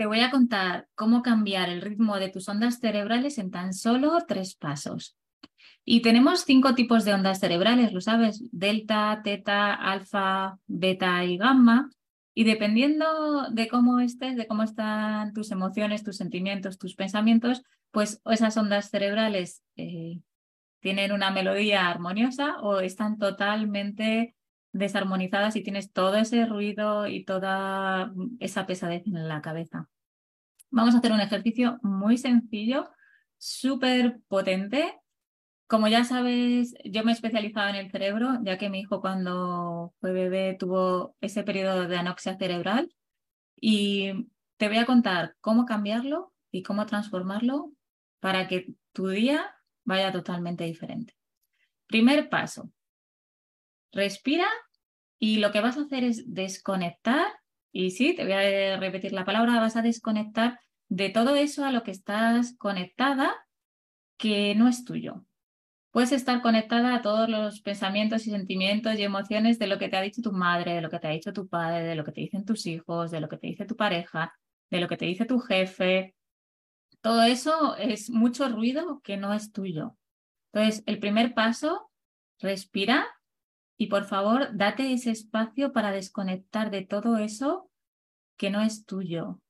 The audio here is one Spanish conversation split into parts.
Te voy a contar cómo cambiar el ritmo de tus ondas cerebrales en tan solo tres pasos. Y tenemos cinco tipos de ondas cerebrales, lo sabes, delta, teta, alfa, beta y gamma. Y dependiendo de cómo estés, de cómo están tus emociones, tus sentimientos, tus pensamientos, pues esas ondas cerebrales eh, tienen una melodía armoniosa o están totalmente desarmonizadas y tienes todo ese ruido y toda esa pesadez en la cabeza. Vamos a hacer un ejercicio muy sencillo, súper potente. Como ya sabes, yo me he especializado en el cerebro, ya que mi hijo cuando fue bebé tuvo ese periodo de anoxia cerebral y te voy a contar cómo cambiarlo y cómo transformarlo para que tu día vaya totalmente diferente. Primer paso, respira y lo que vas a hacer es desconectar, y sí, te voy a repetir la palabra, vas a desconectar de todo eso a lo que estás conectada que no es tuyo. Puedes estar conectada a todos los pensamientos y sentimientos y emociones de lo que te ha dicho tu madre, de lo que te ha dicho tu padre, de lo que te dicen tus hijos, de lo que te dice tu pareja, de lo que te dice tu jefe. Todo eso es mucho ruido que no es tuyo. Entonces, el primer paso, respira y por favor, date ese espacio para desconectar de todo eso que no es tuyo.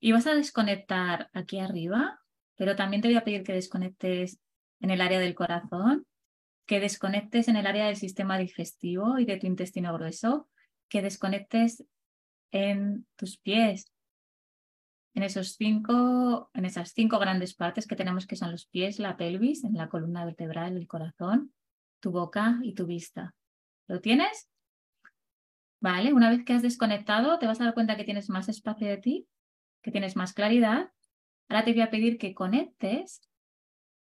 Y vas a desconectar aquí arriba, pero también te voy a pedir que desconectes en el área del corazón, que desconectes en el área del sistema digestivo y de tu intestino grueso, que desconectes en tus pies, en, esos cinco, en esas cinco grandes partes que tenemos que son los pies, la pelvis, en la columna vertebral, el corazón, tu boca y tu vista. ¿Lo tienes? Vale, una vez que has desconectado, te vas a dar cuenta que tienes más espacio de ti, que tienes más claridad. Ahora te voy a pedir que conectes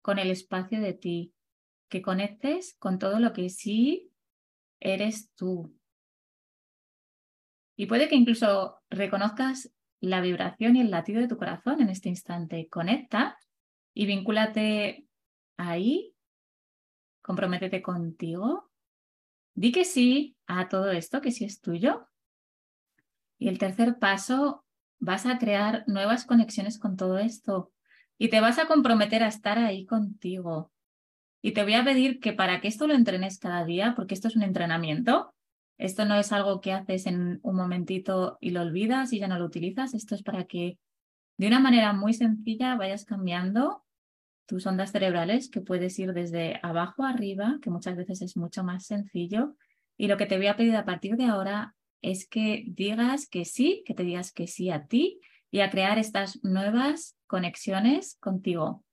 con el espacio de ti, que conectes con todo lo que sí eres tú. Y puede que incluso reconozcas la vibración y el latido de tu corazón en este instante. Conecta y vincúlate ahí, comprométete contigo Di que sí a todo esto, que sí es tuyo. Y el tercer paso, vas a crear nuevas conexiones con todo esto y te vas a comprometer a estar ahí contigo. Y te voy a pedir que para que esto lo entrenes cada día, porque esto es un entrenamiento, esto no es algo que haces en un momentito y lo olvidas y ya no lo utilizas, esto es para que de una manera muy sencilla vayas cambiando tus ondas cerebrales, que puedes ir desde abajo a arriba, que muchas veces es mucho más sencillo. Y lo que te voy a pedir a partir de ahora es que digas que sí, que te digas que sí a ti y a crear estas nuevas conexiones contigo.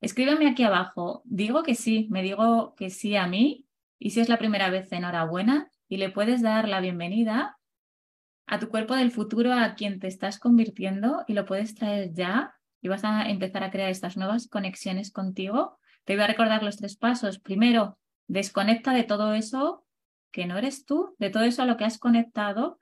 Escríbeme aquí abajo, digo que sí, me digo que sí a mí y si es la primera vez, enhorabuena y le puedes dar la bienvenida a tu cuerpo del futuro, a quien te estás convirtiendo y lo puedes traer ya y vas a empezar a crear estas nuevas conexiones contigo. Te voy a recordar los tres pasos. Primero, desconecta de todo eso que no eres tú, de todo eso a lo que has conectado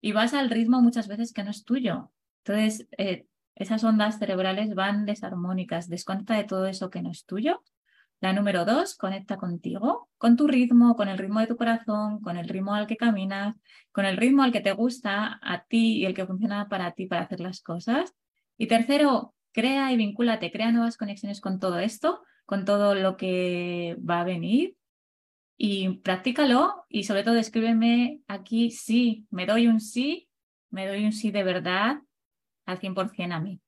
y vas al ritmo muchas veces que no es tuyo. Entonces, eh, esas ondas cerebrales van desarmónicas. Desconecta de todo eso que no es tuyo. La número dos, conecta contigo, con tu ritmo, con el ritmo de tu corazón, con el ritmo al que caminas, con el ritmo al que te gusta a ti y el que funciona para ti para hacer las cosas. Y tercero, crea y vincúlate, crea nuevas conexiones con todo esto, con todo lo que va a venir y practícalo y sobre todo escríbeme aquí sí, me doy un sí, me doy un sí de verdad al 100% a mí.